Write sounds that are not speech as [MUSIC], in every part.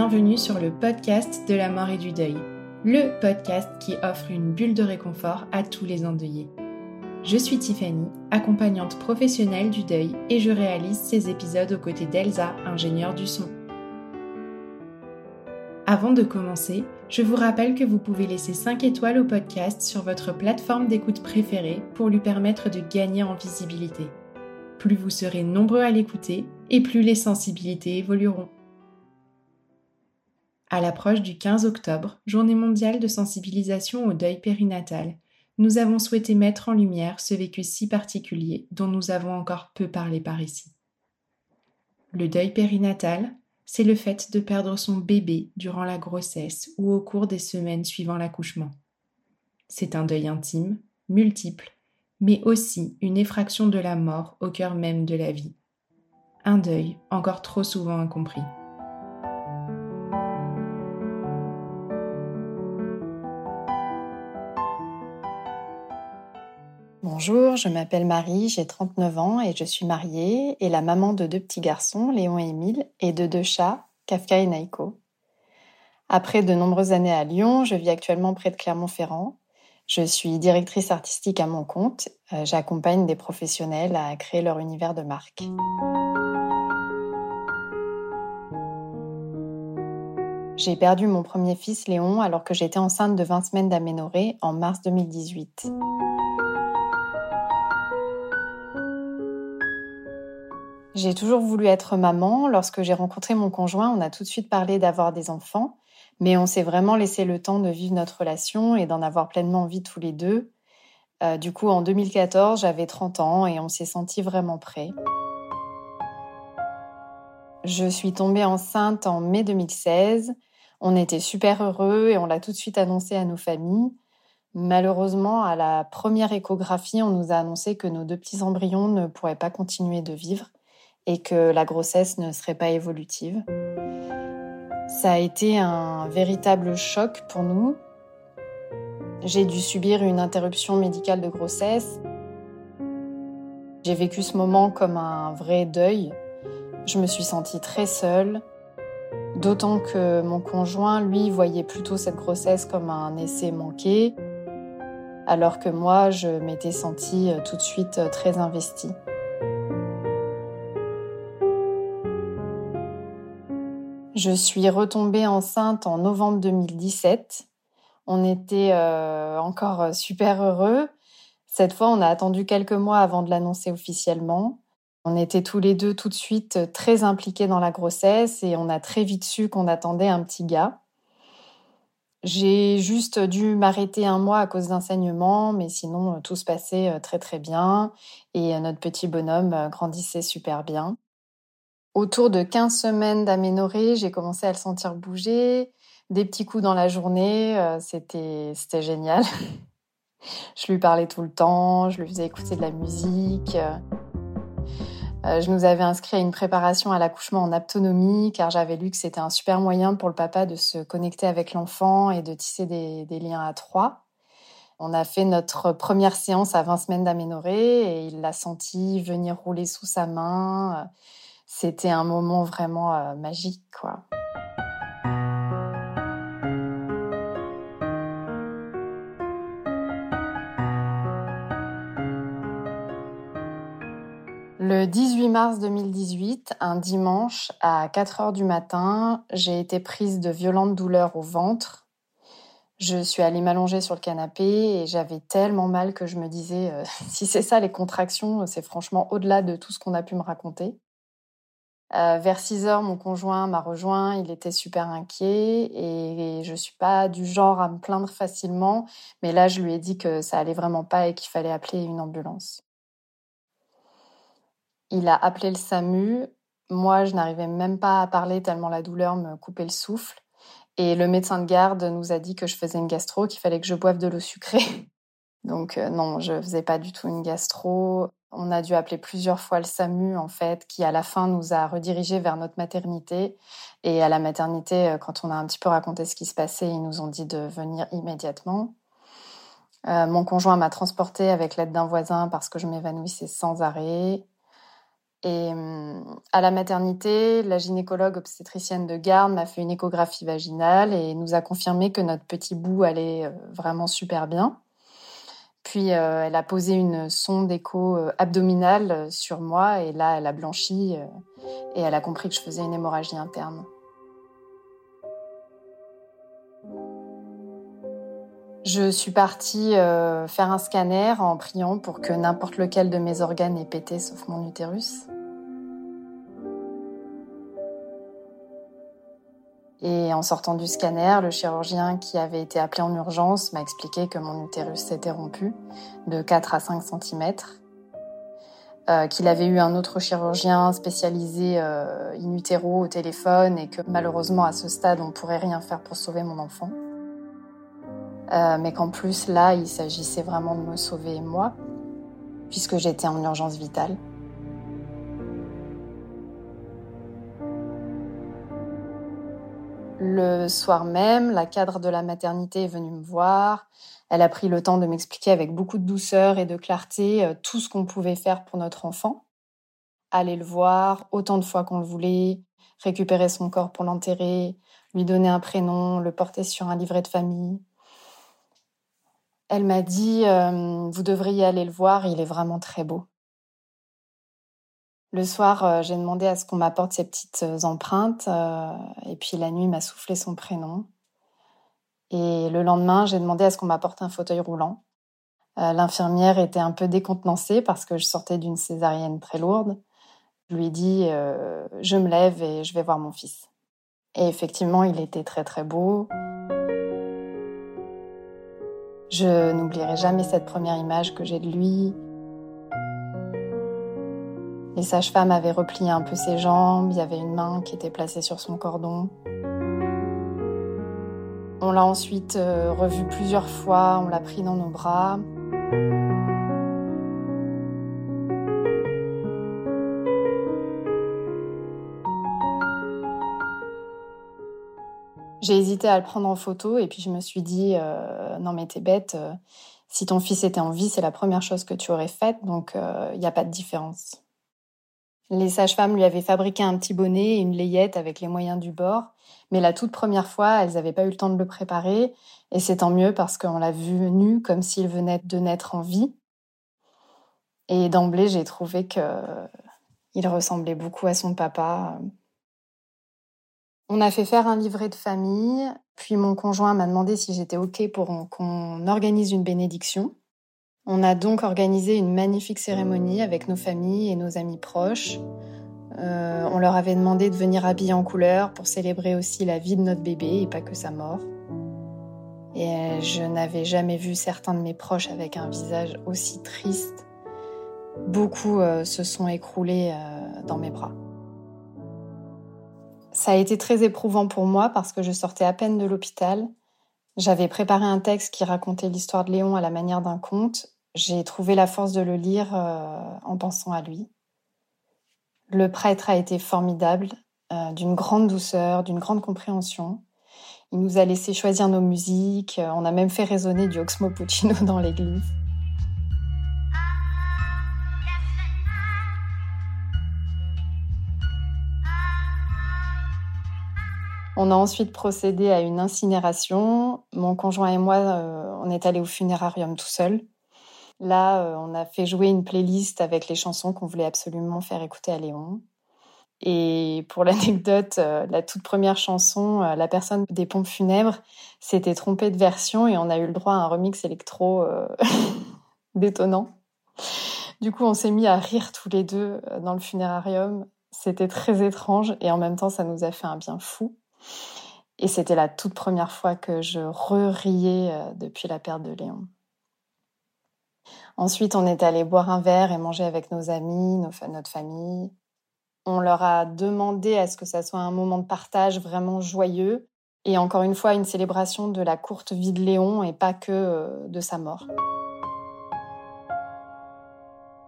Bienvenue sur le podcast de la mort et du deuil, le podcast qui offre une bulle de réconfort à tous les endeuillés. Je suis Tiffany, accompagnante professionnelle du deuil et je réalise ces épisodes aux côtés d'Elsa, ingénieure du son. Avant de commencer, je vous rappelle que vous pouvez laisser 5 étoiles au podcast sur votre plateforme d'écoute préférée pour lui permettre de gagner en visibilité. Plus vous serez nombreux à l'écouter et plus les sensibilités évolueront. À l'approche du 15 octobre, journée mondiale de sensibilisation au deuil périnatal, nous avons souhaité mettre en lumière ce vécu si particulier dont nous avons encore peu parlé par ici. Le deuil périnatal, c'est le fait de perdre son bébé durant la grossesse ou au cours des semaines suivant l'accouchement. C'est un deuil intime, multiple, mais aussi une effraction de la mort au cœur même de la vie. Un deuil encore trop souvent incompris. Bonjour, je m'appelle Marie, j'ai 39 ans et je suis mariée et la maman de deux petits garçons, Léon et Émile, et de deux chats, Kafka et Naiko. Après de nombreuses années à Lyon, je vis actuellement près de Clermont-Ferrand. Je suis directrice artistique à mon compte. Euh, j'accompagne des professionnels à créer leur univers de marque. J'ai perdu mon premier fils Léon alors que j'étais enceinte de 20 semaines d'aménorrhée en mars 2018. J'ai toujours voulu être maman. Lorsque j'ai rencontré mon conjoint, on a tout de suite parlé d'avoir des enfants, mais on s'est vraiment laissé le temps de vivre notre relation et d'en avoir pleinement envie tous les deux. Euh, du coup, en 2014, j'avais 30 ans et on s'est senti vraiment prêts. Je suis tombée enceinte en mai 2016. On était super heureux et on l'a tout de suite annoncé à nos familles. Malheureusement, à la première échographie, on nous a annoncé que nos deux petits embryons ne pourraient pas continuer de vivre et que la grossesse ne serait pas évolutive. Ça a été un véritable choc pour nous. J'ai dû subir une interruption médicale de grossesse. J'ai vécu ce moment comme un vrai deuil. Je me suis sentie très seule, d'autant que mon conjoint, lui, voyait plutôt cette grossesse comme un essai manqué, alors que moi, je m'étais sentie tout de suite très investie. Je suis retombée enceinte en novembre 2017. On était euh, encore euh, super heureux. Cette fois, on a attendu quelques mois avant de l'annoncer officiellement. On était tous les deux tout de suite euh, très impliqués dans la grossesse et on a très vite su qu'on attendait un petit gars. J'ai juste dû m'arrêter un mois à cause d'enseignement, mais sinon tout se passait très très bien et notre petit bonhomme grandissait super bien. Autour de 15 semaines d'aménorrhée, j'ai commencé à le sentir bouger, des petits coups dans la journée, euh, c'était génial. [LAUGHS] je lui parlais tout le temps, je lui faisais écouter de la musique. Euh, je nous avais inscrit à une préparation à l'accouchement en autonomie car j'avais lu que c'était un super moyen pour le papa de se connecter avec l'enfant et de tisser des, des liens à trois. On a fait notre première séance à 20 semaines d'aménorrhée et il l'a senti venir rouler sous sa main c'était un moment vraiment euh, magique, quoi. Le 18 mars 2018, un dimanche à 4 heures du matin, j'ai été prise de violentes douleurs au ventre. Je suis allée m'allonger sur le canapé et j'avais tellement mal que je me disais, euh, [LAUGHS] si c'est ça les contractions, c'est franchement au-delà de tout ce qu'on a pu me raconter. Euh, vers 6 heures, mon conjoint m'a rejoint. Il était super inquiet et je suis pas du genre à me plaindre facilement. Mais là, je lui ai dit que ça allait vraiment pas et qu'il fallait appeler une ambulance. Il a appelé le SAMU. Moi, je n'arrivais même pas à parler tellement la douleur me coupait le souffle. Et le médecin de garde nous a dit que je faisais une gastro, qu'il fallait que je boive de l'eau sucrée. [LAUGHS] Donc euh, non, je faisais pas du tout une gastro. On a dû appeler plusieurs fois le SAMU, en fait, qui à la fin nous a redirigés vers notre maternité. Et à la maternité, euh, quand on a un petit peu raconté ce qui se passait, ils nous ont dit de venir immédiatement. Euh, mon conjoint m'a transportée avec l'aide d'un voisin parce que je m'évanouissais sans arrêt. Et hum, à la maternité, la gynécologue obstétricienne de garde m'a fait une échographie vaginale et nous a confirmé que notre petit bout allait vraiment super bien. Puis euh, elle a posé une sonde écho euh, abdominale euh, sur moi et là elle a blanchi et elle a compris que je faisais une hémorragie interne. Je suis partie faire un scanner en priant pour que n'importe lequel de mes organes ait pété sauf mon utérus. Et en sortant du scanner, le chirurgien qui avait été appelé en urgence m'a expliqué que mon utérus s'était rompu de 4 à 5 cm, euh, qu'il avait eu un autre chirurgien spécialisé euh, in utero au téléphone et que malheureusement à ce stade on ne pourrait rien faire pour sauver mon enfant. Euh, mais qu'en plus là il s'agissait vraiment de me sauver moi, puisque j'étais en urgence vitale. Le soir même, la cadre de la maternité est venue me voir. Elle a pris le temps de m'expliquer avec beaucoup de douceur et de clarté euh, tout ce qu'on pouvait faire pour notre enfant. Aller le voir autant de fois qu'on le voulait, récupérer son corps pour l'enterrer, lui donner un prénom, le porter sur un livret de famille. Elle m'a dit, euh, vous devriez aller le voir, il est vraiment très beau. Le soir, euh, j'ai demandé à ce qu'on m'apporte ces petites euh, empreintes euh, et puis la nuit m'a soufflé son prénom. Et le lendemain, j'ai demandé à ce qu'on m'apporte un fauteuil roulant. L'infirmière était un peu décontenancée parce que je sortais d'une césarienne très lourde. Je lui ai dit je me lève et je vais voir mon fils. Et effectivement, il était très très beau. Je n'oublierai jamais cette première image que j'ai de lui, les sages-femmes avaient replié un peu ses jambes, il y avait une main qui était placée sur son cordon. On l'a ensuite euh, revu plusieurs fois, on l'a pris dans nos bras. J'ai hésité à le prendre en photo et puis je me suis dit euh, non mais t'es bête, euh, si ton fils était en vie c'est la première chose que tu aurais faite donc il n'y a pas de différence. Les sages-femmes lui avaient fabriqué un petit bonnet et une layette avec les moyens du bord, mais la toute première fois, elles n'avaient pas eu le temps de le préparer, et c'est tant mieux parce qu'on l'a vu nu comme s'il venait de naître en vie. Et d'emblée, j'ai trouvé qu'il ressemblait beaucoup à son papa. On a fait faire un livret de famille, puis mon conjoint m'a demandé si j'étais OK pour qu'on organise une bénédiction. On a donc organisé une magnifique cérémonie avec nos familles et nos amis proches. Euh, on leur avait demandé de venir habiller en couleur pour célébrer aussi la vie de notre bébé et pas que sa mort. Et je n'avais jamais vu certains de mes proches avec un visage aussi triste. Beaucoup euh, se sont écroulés euh, dans mes bras. Ça a été très éprouvant pour moi parce que je sortais à peine de l'hôpital. J'avais préparé un texte qui racontait l'histoire de Léon à la manière d'un conte j'ai trouvé la force de le lire euh, en pensant à lui. Le prêtre a été formidable, euh, d'une grande douceur, d'une grande compréhension. Il nous a laissé choisir nos musiques, euh, on a même fait résonner du Oxmo Puccino [LAUGHS] dans l'église. On a ensuite procédé à une incinération. Mon conjoint et moi, on est allés au funérarium tout seul. Là, on a fait jouer une playlist avec les chansons qu'on voulait absolument faire écouter à Léon. Et pour [LAUGHS] l'anecdote, la toute première chanson, la personne des pompes funèbres s'était trompée de version et on a eu le droit à un remix électro [LAUGHS] détonnant. Du coup, on s'est mis à rire tous les deux dans le funérarium. C'était très étrange et en même temps, ça nous a fait un bien fou. Et c'était la toute première fois que je re-riais euh, depuis la perte de Léon. Ensuite, on est allé boire un verre et manger avec nos amis, notre famille. On leur a demandé à ce que ça soit un moment de partage vraiment joyeux et encore une fois une célébration de la courte vie de Léon et pas que euh, de sa mort.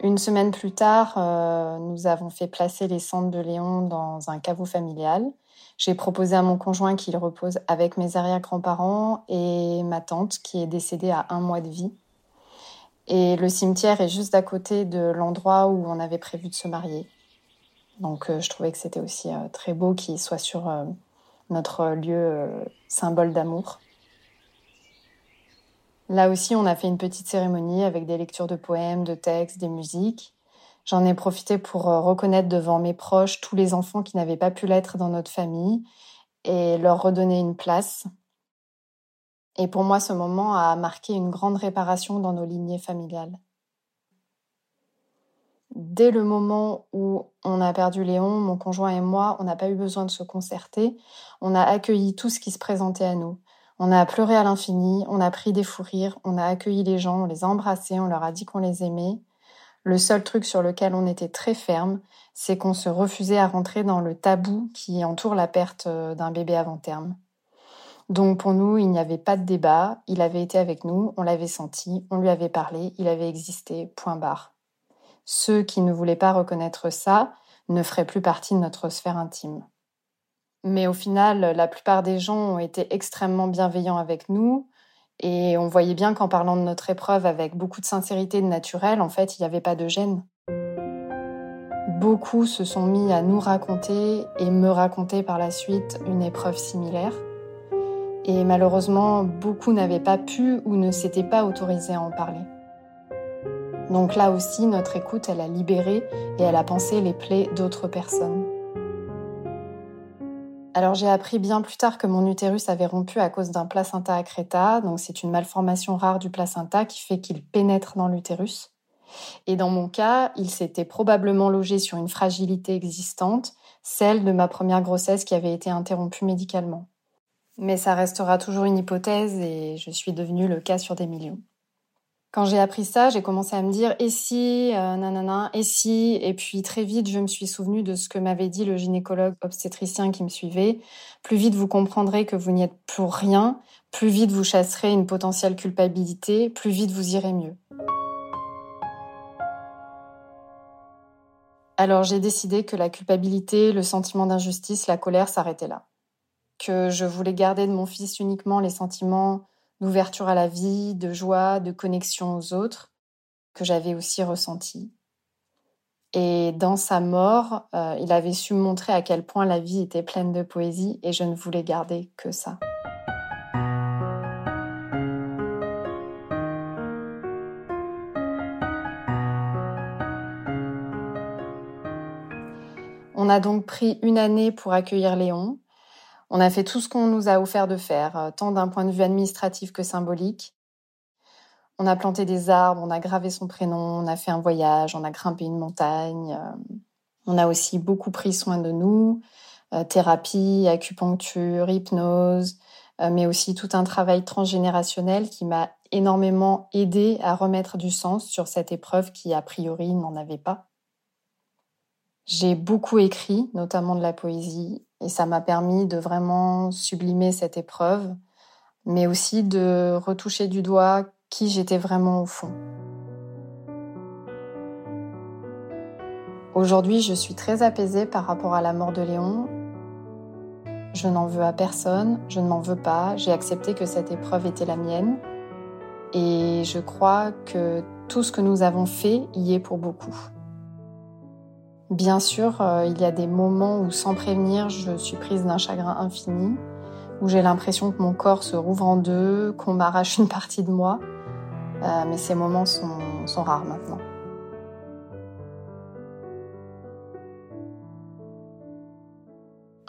Une semaine plus tard, euh, nous avons fait placer les cendres de Léon dans un caveau familial. J'ai proposé à mon conjoint qu'il repose avec mes arrière-grands-parents et ma tante qui est décédée à un mois de vie. Et le cimetière est juste à côté de l'endroit où on avait prévu de se marier. Donc euh, je trouvais que c'était aussi euh, très beau qu'il soit sur notre lieu symbole d'amour. Là aussi, on a fait une petite cérémonie avec des lectures de poèmes, de textes, des musiques. J'en ai profité pour euh, reconnaître devant mes proches tous les enfants qui n'avaient pas pu l'être dans notre famille et leur redonner une place. Et pour moi, ce moment a marqué une grande réparation dans nos lignées familiales. Dès le moment où on a perdu Léon, mon conjoint et moi, on n'a pas eu besoin de se concerter. On a accueilli tout ce qui se présentait à nous. On a pleuré à l'infini, on a pris des fous rires, on a accueilli les gens, on les a embrassés, on leur a dit qu'on les aimait. Le seul truc sur lequel on était très ferme, c'est qu'on se refusait à rentrer dans le tabou qui entoure la perte euh, d'un bébé avant terme. Donc pour nous, il n'y avait pas de débat, il avait été avec nous, on l'avait senti, on lui avait parlé, il avait existé, point barre. Ceux qui ne voulaient pas reconnaître ça ne feraient plus partie de notre sphère intime. Mais au final, la plupart des gens ont été extrêmement bienveillants avec nous. Et on voyait bien qu'en parlant de notre épreuve avec beaucoup de sincérité de naturel, en fait, il n'y avait pas de gêne. Beaucoup se sont mis à nous raconter et me raconter par la suite une épreuve similaire. Et malheureusement, beaucoup n'avaient pas pu ou ne s'étaient pas autorisés à en parler. Donc là aussi, notre écoute, elle a libéré et elle a pensé les plaies d'autres personnes. Alors j'ai appris bien plus tard que mon utérus avait rompu à cause d'un placenta accreta, donc c'est une malformation rare du placenta qui fait qu'il pénètre dans l'utérus. Et dans mon cas, il s'était probablement logé sur une fragilité existante, celle de ma première grossesse qui avait été interrompue médicalement. Mais ça restera toujours une hypothèse et je suis devenue le cas sur des millions. Quand j'ai appris ça, j'ai commencé à me dire et si, euh, nanana, et si, et puis très vite, je me suis souvenu de ce que m'avait dit le gynécologue obstétricien qui me suivait. Plus vite vous comprendrez que vous n'y êtes pour rien, plus vite vous chasserez une potentielle culpabilité, plus vite vous irez mieux. Alors j'ai décidé que la culpabilité, le sentiment d'injustice, la colère s'arrêtaient là. Que je voulais garder de mon fils uniquement les sentiments d'ouverture à la vie, de joie, de connexion aux autres, que j'avais aussi ressenti. Et dans sa mort, euh, il avait su montrer à quel point la vie était pleine de poésie et je ne voulais garder que ça. On a donc pris une année pour accueillir Léon, on a fait tout ce qu'on nous a offert de faire, euh, tant d'un point de vue administratif que symbolique. On a planté des arbres, on a gravé son prénom, on a fait un voyage, on a grimpé une montagne. Euh, on a aussi beaucoup pris soin de nous, euh, thérapie, acupuncture, hypnose, mais aussi tout un travail transgénérationnel qui m'a énormément aidé à remettre du sens sur cette épreuve qui a priori n'en avait pas. J'ai beaucoup écrit, notamment de la poésie, et ça m'a permis de vraiment sublimer cette épreuve, mais aussi de retoucher du doigt qui j'étais vraiment au fond. Aujourd'hui, je suis très apaisée par rapport à la mort de Léon. Je n'en veux à personne, je ne m'en veux pas, j'ai accepté que cette épreuve était la mienne. Et je crois que tout ce que nous avons fait y est pour beaucoup. Bien sûr, euh, il y a des moments où, sans prévenir, je suis prise d'un chagrin infini, où j'ai l'impression que mon corps se rouvre en deux, qu'on m'arrache une partie de moi. Euh, mais ces moments sont, sont rares maintenant.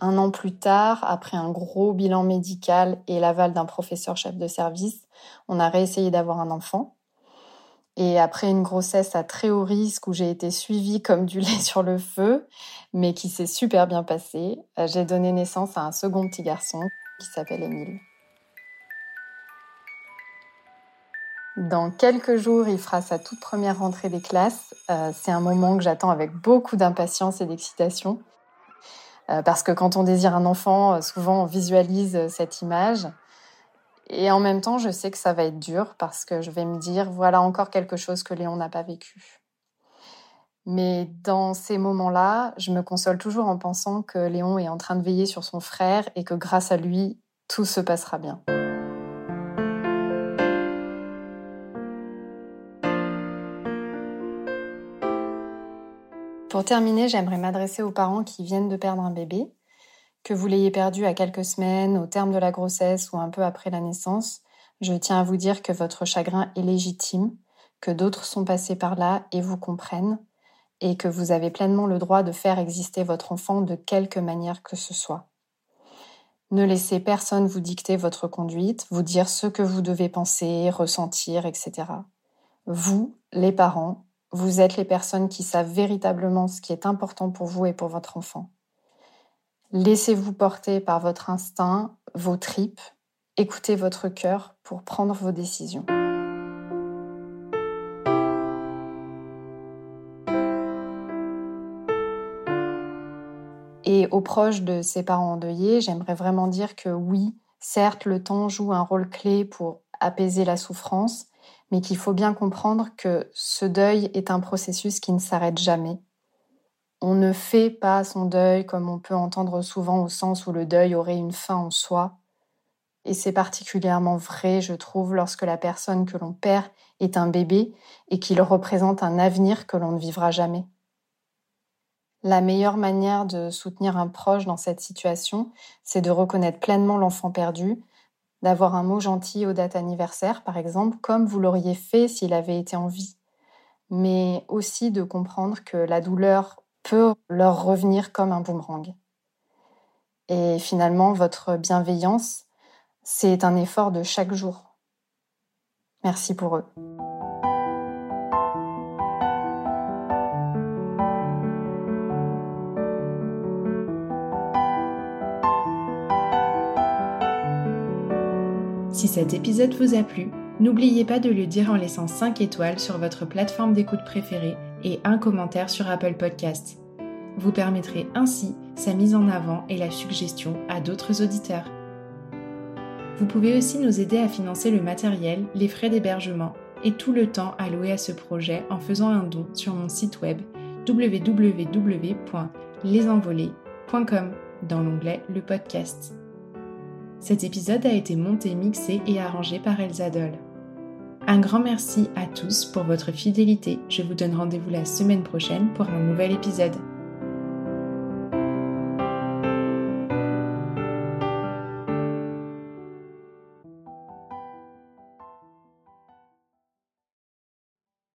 Un an plus tard, après un gros bilan médical et l'aval d'un professeur chef de service, on a réessayé d'avoir un enfant. Et après une grossesse à très haut risque où j'ai été suivie [LAUGHS] comme du lait sur le feu, mais qui s'est super bien passé, euh, j'ai donné naissance à un second petit garçon qui s'appelle Émile. Dans quelques jours, il fera sa toute première rentrée des classes. Euh, c'est un moment que j'attends avec beaucoup d'impatience et d'excitation. Euh, parce que quand on désire un enfant, souvent on visualise cette image. Et en même temps, je sais que ça va être dur parce que je vais me dire, voilà encore quelque chose que Léon n'a pas vécu. Mais dans ces moments-là, je me console toujours en pensant que Léon est en train de veiller sur son frère et que grâce à lui, tout se passera bien. Pour terminer, j'aimerais m'adresser aux parents qui viennent de perdre un bébé. Que vous l'ayez perdu à quelques semaines, au terme de la grossesse ou un peu après la naissance, je tiens à vous dire que votre chagrin est légitime, que d'autres sont passés par là et vous comprennent, et que vous avez pleinement le droit de faire exister votre enfant de quelque manière que ce soit. Ne laissez personne vous dicter votre conduite, vous dire ce que vous devez penser, ressentir, etc. Vous, les parents, vous êtes les personnes qui savent véritablement ce qui est important pour vous et pour votre enfant. Laissez-vous porter par votre instinct, vos tripes, écoutez votre cœur pour prendre vos décisions. Et aux proches de ces parents endeuillés, j'aimerais vraiment dire que oui, certes, le temps joue un rôle clé pour apaiser la souffrance, mais qu'il faut bien comprendre que ce deuil est un processus qui ne s'arrête jamais. On ne fait pas son deuil comme on peut entendre souvent au sens où le deuil aurait une fin en soi. Et c'est particulièrement vrai, je trouve, lorsque la personne que l'on perd est un bébé et qu'il représente un avenir que l'on ne vivra jamais. La meilleure manière de soutenir un proche dans cette situation, c'est de reconnaître pleinement l'enfant perdu, d'avoir un mot gentil aux dates anniversaires, par exemple, comme vous l'auriez fait s'il avait été en vie, mais aussi de comprendre que la douleur peut leur revenir comme un boomerang. Et finalement, votre bienveillance, c'est un effort de chaque jour. Merci pour eux. Si cet épisode vous a plu, n'oubliez pas de le dire en laissant 5 étoiles sur votre plateforme d'écoute préférée et un commentaire sur Apple Podcasts. Vous permettrez ainsi sa mise en avant et la suggestion à d'autres auditeurs. Vous pouvez aussi nous aider à financer le matériel, les frais d'hébergement et tout le temps alloué à ce projet en faisant un don sur mon site web www.lesenvolés.com dans l'onglet Le podcast. Cet épisode a été monté, mixé et arrangé par Elsa Doll. Un grand merci à tous pour votre fidélité. Je vous donne rendez-vous la semaine prochaine pour un nouvel épisode.